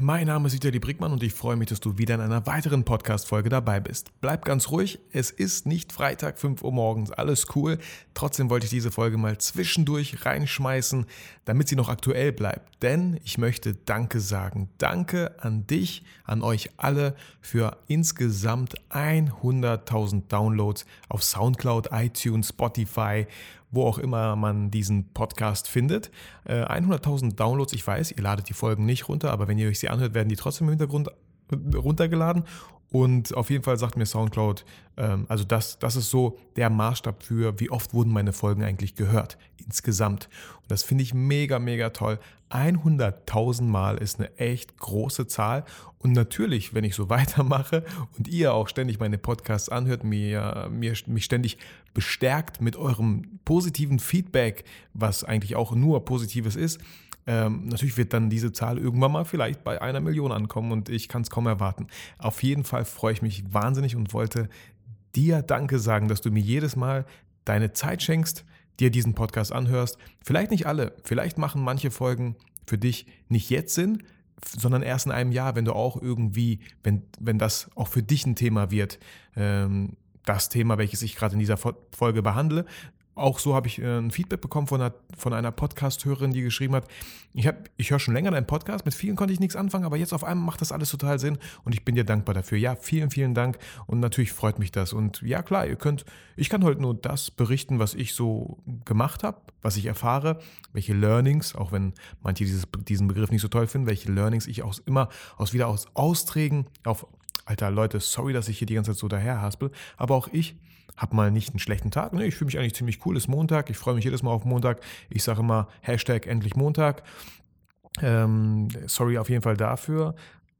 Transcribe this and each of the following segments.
Mein Name ist Vitali Brickmann und ich freue mich, dass du wieder in einer weiteren Podcast-Folge dabei bist. Bleib ganz ruhig, es ist nicht Freitag 5 Uhr morgens, alles cool. Trotzdem wollte ich diese Folge mal zwischendurch reinschmeißen, damit sie noch aktuell bleibt. Denn ich möchte Danke sagen. Danke an dich, an euch alle für insgesamt 100.000 Downloads auf Soundcloud, iTunes, Spotify wo auch immer man diesen Podcast findet. 100.000 äh, Downloads, ich weiß, ihr ladet die Folgen nicht runter, aber wenn ihr euch sie anhört, werden die trotzdem im Hintergrund äh, runtergeladen. Und auf jeden Fall sagt mir SoundCloud, ähm, also das, das ist so der Maßstab für, wie oft wurden meine Folgen eigentlich gehört insgesamt. Und das finde ich mega, mega toll. 100.000 Mal ist eine echt große Zahl. Und natürlich, wenn ich so weitermache und ihr auch ständig meine Podcasts anhört, mir, mir, mich ständig bestärkt mit eurem positiven Feedback, was eigentlich auch nur positives ist, ähm, natürlich wird dann diese Zahl irgendwann mal vielleicht bei einer Million ankommen und ich kann es kaum erwarten. Auf jeden Fall freue ich mich wahnsinnig und wollte dir Danke sagen, dass du mir jedes Mal deine Zeit schenkst, dir diesen Podcast anhörst. Vielleicht nicht alle, vielleicht machen manche Folgen für dich nicht jetzt Sinn, sondern erst in einem Jahr, wenn du auch irgendwie, wenn, wenn das auch für dich ein Thema wird, ähm, das Thema, welches ich gerade in dieser Folge behandle, auch so habe ich äh, ein Feedback bekommen von einer, von einer Podcast-Hörerin, die geschrieben hat, ich, ich höre schon länger deinen Podcast, mit vielen konnte ich nichts anfangen, aber jetzt auf einmal macht das alles total Sinn und ich bin dir dankbar dafür. Ja, vielen, vielen Dank und natürlich freut mich das. Und ja, klar, ihr könnt, ich kann heute nur das berichten, was ich so gemacht habe, was ich erfahre, welche Learnings, auch wenn manche dieses, diesen Begriff nicht so toll finden, welche Learnings ich auch immer aus wieder aus Austrägen auf, alter Leute, sorry, dass ich hier die ganze Zeit so daher haspel, aber auch ich habe mal nicht einen schlechten Tag. Nee, ich fühle mich eigentlich ziemlich cool. Es ist Montag. Ich freue mich jedes Mal auf Montag. Ich sage immer Hashtag endlich Montag. Ähm, sorry auf jeden Fall dafür.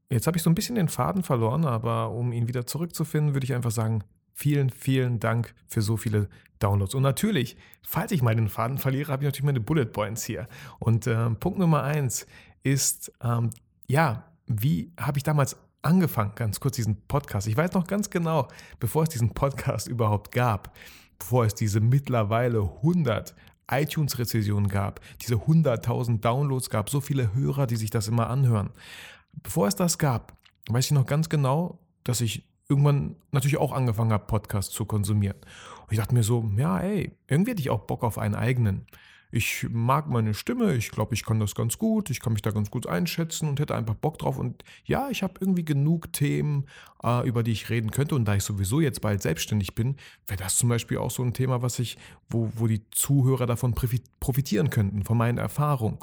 Jetzt habe ich so ein bisschen den Faden verloren, aber um ihn wieder zurückzufinden, würde ich einfach sagen, vielen, vielen Dank für so viele Downloads. Und natürlich, falls ich mal den Faden verliere, habe ich natürlich meine Bullet Points hier. Und äh, Punkt Nummer eins ist, ähm, ja, wie habe ich damals angefangen, ganz kurz diesen Podcast. Ich weiß noch ganz genau, bevor es diesen Podcast überhaupt gab, bevor es diese mittlerweile 100 iTunes-Rezessionen gab, diese 100.000 Downloads gab, so viele Hörer, die sich das immer anhören. Bevor es das gab, weiß ich noch ganz genau, dass ich irgendwann natürlich auch angefangen habe, Podcasts zu konsumieren. Und ich dachte mir so, ja, ey, irgendwie hätte ich auch Bock auf einen eigenen ich mag meine Stimme, ich glaube, ich kann das ganz gut, ich kann mich da ganz gut einschätzen und hätte einfach Bock drauf. Und ja, ich habe irgendwie genug Themen, äh, über die ich reden könnte. Und da ich sowieso jetzt bald selbstständig bin, wäre das zum Beispiel auch so ein Thema, was ich, wo, wo die Zuhörer davon profitieren könnten, von meinen Erfahrungen.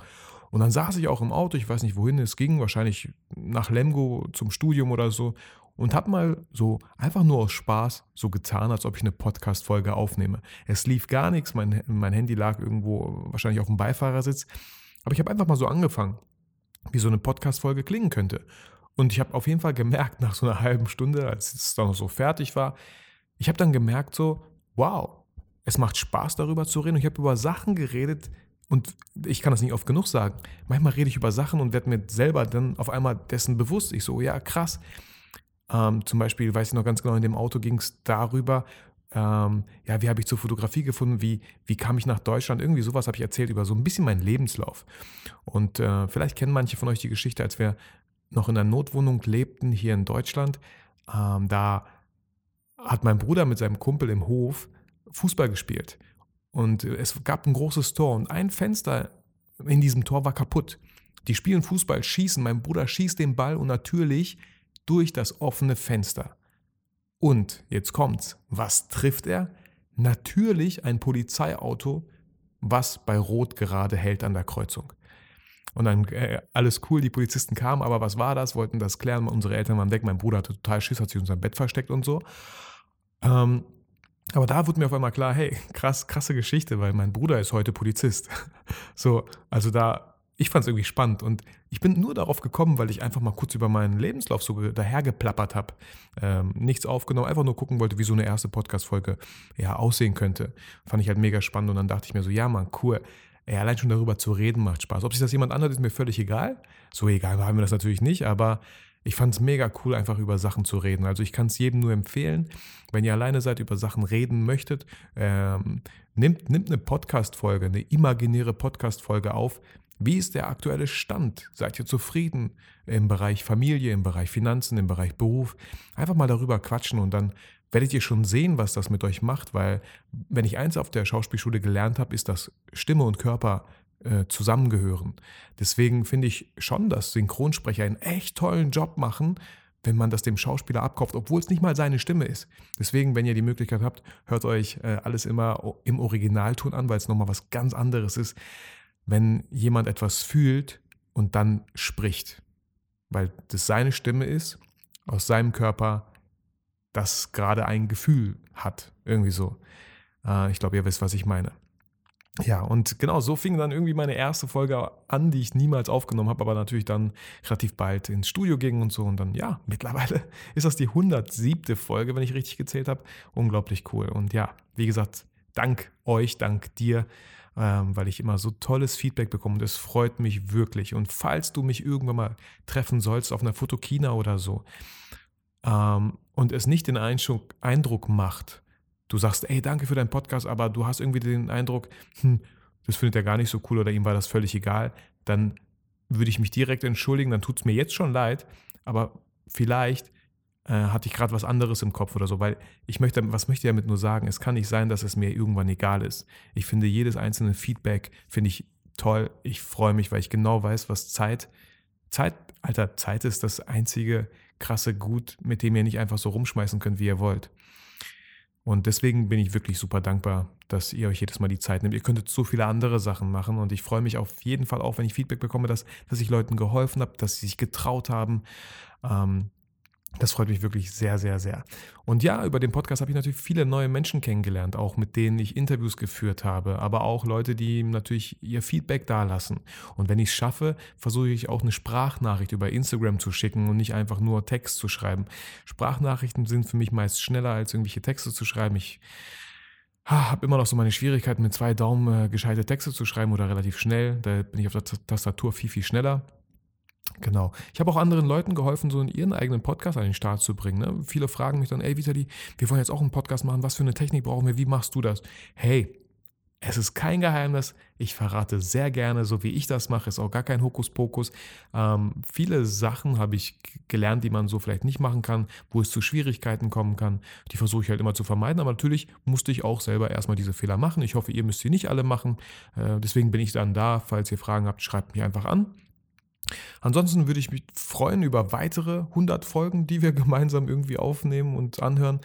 Und dann saß ich auch im Auto, ich weiß nicht, wohin es ging, wahrscheinlich nach Lemgo zum Studium oder so und habe mal so einfach nur aus Spaß so getan, als ob ich eine Podcast-Folge aufnehme. Es lief gar nichts, mein, mein Handy lag irgendwo wahrscheinlich auf dem Beifahrersitz, aber ich habe einfach mal so angefangen, wie so eine Podcast-Folge klingen könnte. Und ich habe auf jeden Fall gemerkt, nach so einer halben Stunde, als es dann noch so fertig war, ich habe dann gemerkt so, wow, es macht Spaß darüber zu reden. Und ich habe über Sachen geredet, und ich kann das nicht oft genug sagen. Manchmal rede ich über Sachen und werde mir selber dann auf einmal dessen bewusst. Ich so, ja, krass. Ähm, zum Beispiel, weiß ich noch ganz genau, in dem Auto ging es darüber, ähm, ja, wie habe ich zur Fotografie gefunden, wie, wie kam ich nach Deutschland, irgendwie sowas habe ich erzählt über so ein bisschen meinen Lebenslauf. Und äh, vielleicht kennen manche von euch die Geschichte, als wir noch in einer Notwohnung lebten hier in Deutschland. Ähm, da hat mein Bruder mit seinem Kumpel im Hof Fußball gespielt. Und es gab ein großes Tor und ein Fenster in diesem Tor war kaputt. Die spielen Fußball, schießen, mein Bruder schießt den Ball und natürlich durch das offene Fenster. Und jetzt kommt's. Was trifft er? Natürlich ein Polizeiauto, was bei Rot gerade hält an der Kreuzung. Und dann äh, alles cool, die Polizisten kamen, aber was war das? Wollten das klären. Unsere Eltern waren weg, mein Bruder hatte total Schiss, hat sich unter seinem Bett versteckt und so. Ähm, aber da wurde mir auf einmal klar, hey, krass, krasse Geschichte, weil mein Bruder ist heute Polizist. So, also da ich fand es irgendwie spannend und ich bin nur darauf gekommen, weil ich einfach mal kurz über meinen Lebenslauf so dahergeplappert habe. Ähm, nichts aufgenommen, einfach nur gucken wollte, wie so eine erste Podcast-Folge ja, aussehen könnte. Fand ich halt mega spannend und dann dachte ich mir so, ja Mann, cool. Ey, allein schon darüber zu reden macht Spaß. Ob sich das jemand anhört, ist mir völlig egal. So egal haben wir das natürlich nicht, aber ich fand es mega cool, einfach über Sachen zu reden. Also ich kann es jedem nur empfehlen, wenn ihr alleine seid, über Sachen reden möchtet, ähm, nimmt, nimmt eine Podcast-Folge, eine imaginäre Podcast-Folge auf. Wie ist der aktuelle Stand? Seid ihr zufrieden im Bereich Familie, im Bereich Finanzen, im Bereich Beruf? Einfach mal darüber quatschen und dann werdet ihr schon sehen, was das mit euch macht, weil wenn ich eins auf der Schauspielschule gelernt habe, ist, dass Stimme und Körper äh, zusammengehören. Deswegen finde ich schon, dass Synchronsprecher einen echt tollen Job machen, wenn man das dem Schauspieler abkauft, obwohl es nicht mal seine Stimme ist. Deswegen, wenn ihr die Möglichkeit habt, hört euch äh, alles immer im Originalton an, weil es nochmal was ganz anderes ist, wenn jemand etwas fühlt und dann spricht. Weil das seine Stimme ist, aus seinem Körper, das gerade ein Gefühl hat. Irgendwie so. Äh, ich glaube, ihr wisst, was ich meine. Ja, und genau so fing dann irgendwie meine erste Folge an, die ich niemals aufgenommen habe, aber natürlich dann relativ bald ins Studio ging und so. Und dann, ja, mittlerweile ist das die 107. Folge, wenn ich richtig gezählt habe. Unglaublich cool. Und ja, wie gesagt, dank euch, dank dir, ähm, weil ich immer so tolles Feedback bekomme. Und es freut mich wirklich. Und falls du mich irgendwann mal treffen sollst auf einer Fotokina oder so ähm, und es nicht den Eindruck macht, du sagst, ey, danke für deinen Podcast, aber du hast irgendwie den Eindruck, hm, das findet er gar nicht so cool oder ihm war das völlig egal, dann würde ich mich direkt entschuldigen, dann tut es mir jetzt schon leid, aber vielleicht äh, hatte ich gerade was anderes im Kopf oder so, weil ich möchte, was möchte ich damit nur sagen? Es kann nicht sein, dass es mir irgendwann egal ist. Ich finde jedes einzelne Feedback, finde ich toll. Ich freue mich, weil ich genau weiß, was Zeit, Zeit, Alter, Zeit ist das einzige krasse Gut, mit dem ihr nicht einfach so rumschmeißen könnt, wie ihr wollt. Und deswegen bin ich wirklich super dankbar, dass ihr euch jedes Mal die Zeit nehmt. Ihr könntet so viele andere Sachen machen und ich freue mich auf jeden Fall auch, wenn ich Feedback bekomme, dass, dass ich Leuten geholfen habe, dass sie sich getraut haben. Ähm, das freut mich wirklich sehr, sehr, sehr. Und ja, über den Podcast habe ich natürlich viele neue Menschen kennengelernt, auch mit denen ich Interviews geführt habe, aber auch Leute, die natürlich ihr Feedback dalassen. Und wenn ich es schaffe, versuche ich auch eine Sprachnachricht über Instagram zu schicken und nicht einfach nur Text zu schreiben. Sprachnachrichten sind für mich meist schneller als irgendwelche Texte zu schreiben. Ich habe immer noch so meine Schwierigkeiten, mit zwei Daumen äh, gescheite Texte zu schreiben oder relativ schnell. Da bin ich auf der Tastatur viel, viel schneller. Genau. Ich habe auch anderen Leuten geholfen, so ihren eigenen Podcast an den Start zu bringen. Ne? Viele fragen mich dann, ey Vitali, wir wollen jetzt auch einen Podcast machen, was für eine Technik brauchen wir, wie machst du das? Hey, es ist kein Geheimnis, ich verrate sehr gerne, so wie ich das mache, ist auch gar kein Hokuspokus. Ähm, viele Sachen habe ich gelernt, die man so vielleicht nicht machen kann, wo es zu Schwierigkeiten kommen kann. Die versuche ich halt immer zu vermeiden, aber natürlich musste ich auch selber erstmal diese Fehler machen. Ich hoffe, ihr müsst sie nicht alle machen. Äh, deswegen bin ich dann da. Falls ihr Fragen habt, schreibt mich einfach an. Ansonsten würde ich mich freuen über weitere 100 Folgen, die wir gemeinsam irgendwie aufnehmen und anhören.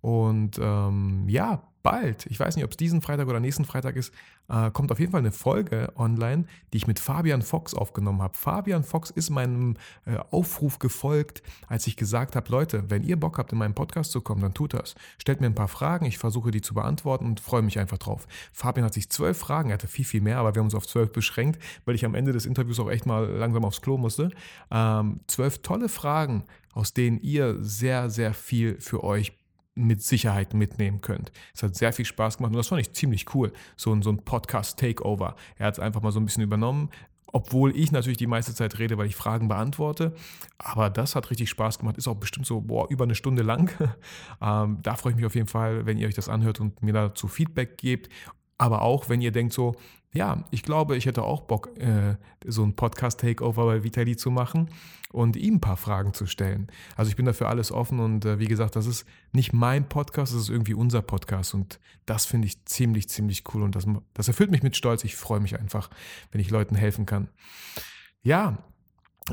Und ähm, ja, bald, ich weiß nicht, ob es diesen Freitag oder nächsten Freitag ist, äh, kommt auf jeden Fall eine Folge online, die ich mit Fabian Fox aufgenommen habe. Fabian Fox ist meinem äh, Aufruf gefolgt, als ich gesagt habe, Leute, wenn ihr Bock habt, in meinen Podcast zu kommen, dann tut das. Stellt mir ein paar Fragen, ich versuche die zu beantworten und freue mich einfach drauf. Fabian hat sich zwölf Fragen, er hatte viel, viel mehr, aber wir haben uns auf zwölf beschränkt, weil ich am Ende des Interviews auch echt mal langsam aufs Klo musste. Ähm, zwölf tolle Fragen, aus denen ihr sehr, sehr viel für euch mit Sicherheit mitnehmen könnt. Es hat sehr viel Spaß gemacht und das fand ich ziemlich cool. So, ein, so ein Podcast-Takeover. Er hat es einfach mal so ein bisschen übernommen, obwohl ich natürlich die meiste Zeit rede, weil ich Fragen beantworte. Aber das hat richtig Spaß gemacht. Ist auch bestimmt so boah, über eine Stunde lang. ähm, da freue ich mich auf jeden Fall, wenn ihr euch das anhört und mir dazu Feedback gebt. Aber auch, wenn ihr denkt so, ja, ich glaube, ich hätte auch Bock, äh, so ein Podcast-Takeover bei Vitali zu machen und ihm ein paar Fragen zu stellen. Also ich bin dafür alles offen und äh, wie gesagt, das ist nicht mein Podcast, das ist irgendwie unser Podcast und das finde ich ziemlich, ziemlich cool und das, das erfüllt mich mit Stolz. Ich freue mich einfach, wenn ich Leuten helfen kann. Ja,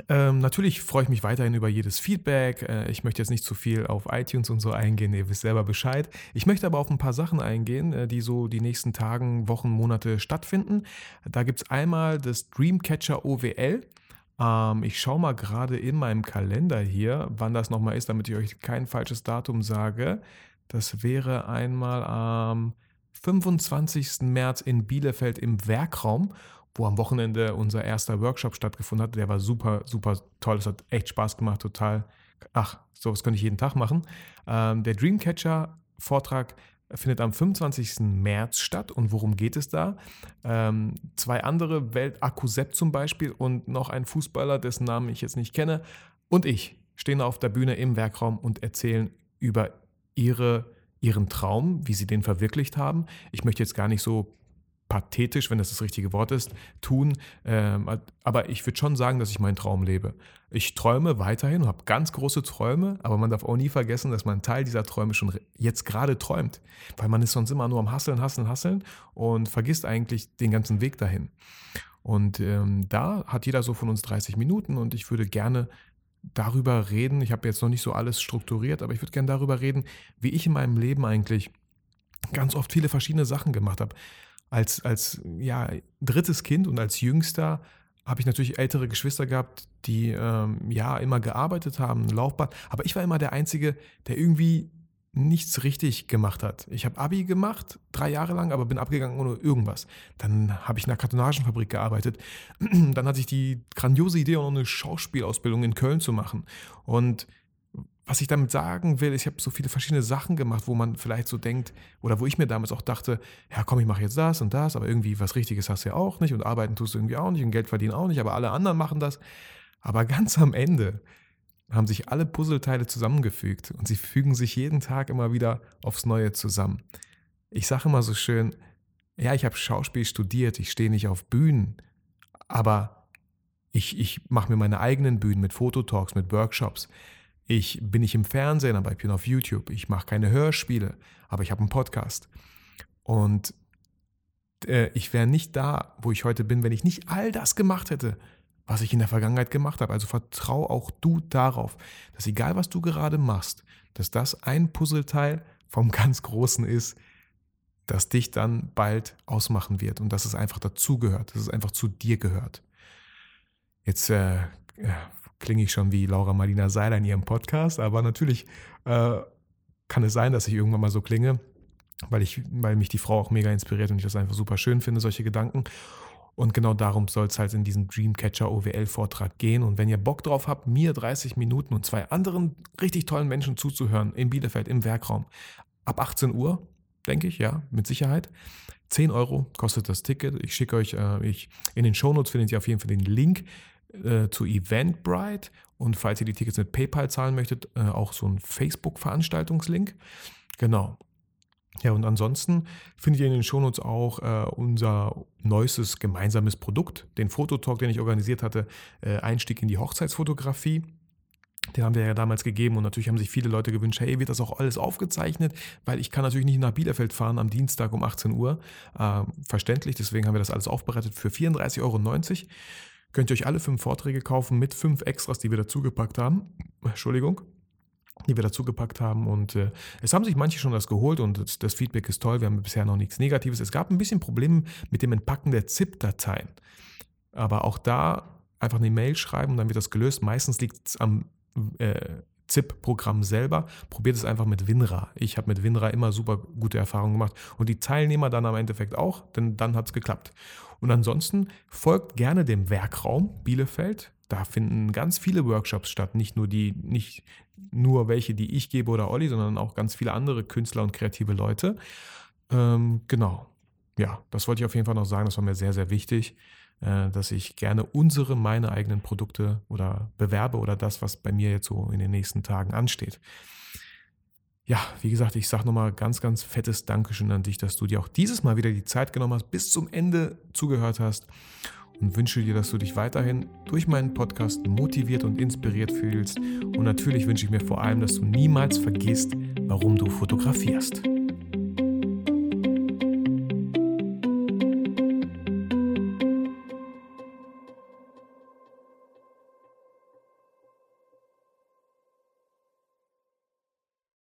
ähm, natürlich freue ich mich weiterhin über jedes Feedback. Äh, ich möchte jetzt nicht zu viel auf iTunes und so eingehen, ihr wisst selber Bescheid. Ich möchte aber auf ein paar Sachen eingehen, äh, die so die nächsten Tagen, Wochen, Monate stattfinden. Da gibt es einmal das Dreamcatcher OWL. Ähm, ich schaue mal gerade in meinem Kalender hier, wann das nochmal ist, damit ich euch kein falsches Datum sage. Das wäre einmal am 25. März in Bielefeld im Werkraum wo am Wochenende unser erster Workshop stattgefunden hat. Der war super, super toll. Es hat echt Spaß gemacht, total. Ach, sowas könnte ich jeden Tag machen. Ähm, der Dreamcatcher-Vortrag findet am 25. März statt. Und worum geht es da? Ähm, zwei andere, Welt Akku Sepp zum Beispiel und noch ein Fußballer, dessen Namen ich jetzt nicht kenne, und ich stehen auf der Bühne im Werkraum und erzählen über ihre, ihren Traum, wie sie den verwirklicht haben. Ich möchte jetzt gar nicht so pathetisch, wenn das das richtige Wort ist, tun. Ähm, aber ich würde schon sagen, dass ich meinen Traum lebe. Ich träume weiterhin und habe ganz große Träume, aber man darf auch nie vergessen, dass man einen Teil dieser Träume schon jetzt gerade träumt. Weil man ist sonst immer nur am Hasseln, Hasseln, Hasseln und vergisst eigentlich den ganzen Weg dahin. Und ähm, da hat jeder so von uns 30 Minuten und ich würde gerne darüber reden. Ich habe jetzt noch nicht so alles strukturiert, aber ich würde gerne darüber reden, wie ich in meinem Leben eigentlich ganz oft viele verschiedene Sachen gemacht habe als, als ja, drittes Kind und als Jüngster habe ich natürlich ältere Geschwister gehabt, die ähm, ja immer gearbeitet haben, Laufbahn. Aber ich war immer der Einzige, der irgendwie nichts richtig gemacht hat. Ich habe Abi gemacht, drei Jahre lang, aber bin abgegangen ohne irgendwas. Dann habe ich in einer Kartonagenfabrik gearbeitet. Dann hatte ich die grandiose Idee, auch noch eine Schauspielausbildung in Köln zu machen. Und was ich damit sagen will, ich habe so viele verschiedene Sachen gemacht, wo man vielleicht so denkt, oder wo ich mir damals auch dachte, ja komm, ich mache jetzt das und das, aber irgendwie was Richtiges hast du ja auch nicht und arbeiten tust du irgendwie auch nicht und Geld verdienen auch nicht, aber alle anderen machen das. Aber ganz am Ende haben sich alle Puzzleteile zusammengefügt und sie fügen sich jeden Tag immer wieder aufs Neue zusammen. Ich sage immer so schön, ja, ich habe Schauspiel studiert, ich stehe nicht auf Bühnen, aber ich, ich mache mir meine eigenen Bühnen mit Fototalks, mit Workshops. Ich bin nicht im Fernsehen, aber ich bin auf YouTube. Ich mache keine Hörspiele, aber ich habe einen Podcast. Und äh, ich wäre nicht da, wo ich heute bin, wenn ich nicht all das gemacht hätte, was ich in der Vergangenheit gemacht habe. Also vertrau auch du darauf, dass egal was du gerade machst, dass das ein Puzzleteil vom ganz Großen ist, das dich dann bald ausmachen wird und dass es einfach dazugehört, dass es einfach zu dir gehört. Jetzt äh, klinge ich schon wie Laura Marlina Seiler in ihrem Podcast, aber natürlich äh, kann es sein, dass ich irgendwann mal so klinge, weil, ich, weil mich die Frau auch mega inspiriert und ich das einfach super schön finde, solche Gedanken. Und genau darum soll es halt in diesem Dreamcatcher OWL-Vortrag gehen. Und wenn ihr Bock drauf habt, mir 30 Minuten und zwei anderen richtig tollen Menschen zuzuhören in Bielefeld im Werkraum, ab 18 Uhr, denke ich, ja, mit Sicherheit. 10 Euro kostet das Ticket. Ich schicke euch, äh, ich, in den Shownotes findet ihr auf jeden Fall den Link äh, zu Eventbrite und falls ihr die Tickets mit PayPal zahlen möchtet, äh, auch so ein Facebook-Veranstaltungslink. Genau. Ja, und ansonsten findet ihr in den Shownotes auch äh, unser neuestes gemeinsames Produkt, den Fototalk, den ich organisiert hatte, äh, Einstieg in die Hochzeitsfotografie. Den haben wir ja damals gegeben und natürlich haben sich viele Leute gewünscht, hey, wird das auch alles aufgezeichnet? Weil ich kann natürlich nicht nach Bielefeld fahren am Dienstag um 18 Uhr. Äh, verständlich, deswegen haben wir das alles aufbereitet für 34,90 Euro könnt ihr euch alle fünf Vorträge kaufen mit fünf Extras, die wir dazugepackt haben. Entschuldigung die wir dazugepackt haben. Und äh, es haben sich manche schon das geholt und das, das, Feedback ist toll. Wir haben bisher noch nichts Negatives. Es gab ein bisschen Probleme mit dem Entpacken der ZIP-Dateien. Aber auch da einfach eine Mail schreiben und dann wird das gelöst. Meistens liegt es am äh, ZIP-Programm selber. Probiert es einfach mit WinRAR. Ich habe mit WinRAR immer super gute Erfahrungen gemacht und die Teilnehmer dann am Endeffekt auch, denn dann hat es geklappt. Und ansonsten folgt gerne dem Werkraum Bielefeld. Da finden ganz viele Workshops statt, nicht nur die, nicht nur welche, die ich gebe oder Olli, sondern auch ganz viele andere Künstler und kreative Leute. Ähm, genau. Ja, das wollte ich auf jeden Fall noch sagen. Das war mir sehr, sehr wichtig. Äh, dass ich gerne unsere, meine eigenen Produkte oder bewerbe oder das, was bei mir jetzt so in den nächsten Tagen ansteht. Ja, wie gesagt, ich sage nochmal ganz, ganz fettes Dankeschön an dich, dass du dir auch dieses Mal wieder die Zeit genommen hast, bis zum Ende zugehört hast und wünsche dir, dass du dich weiterhin durch meinen Podcast motiviert und inspiriert fühlst. Und natürlich wünsche ich mir vor allem, dass du niemals vergisst, warum du fotografierst.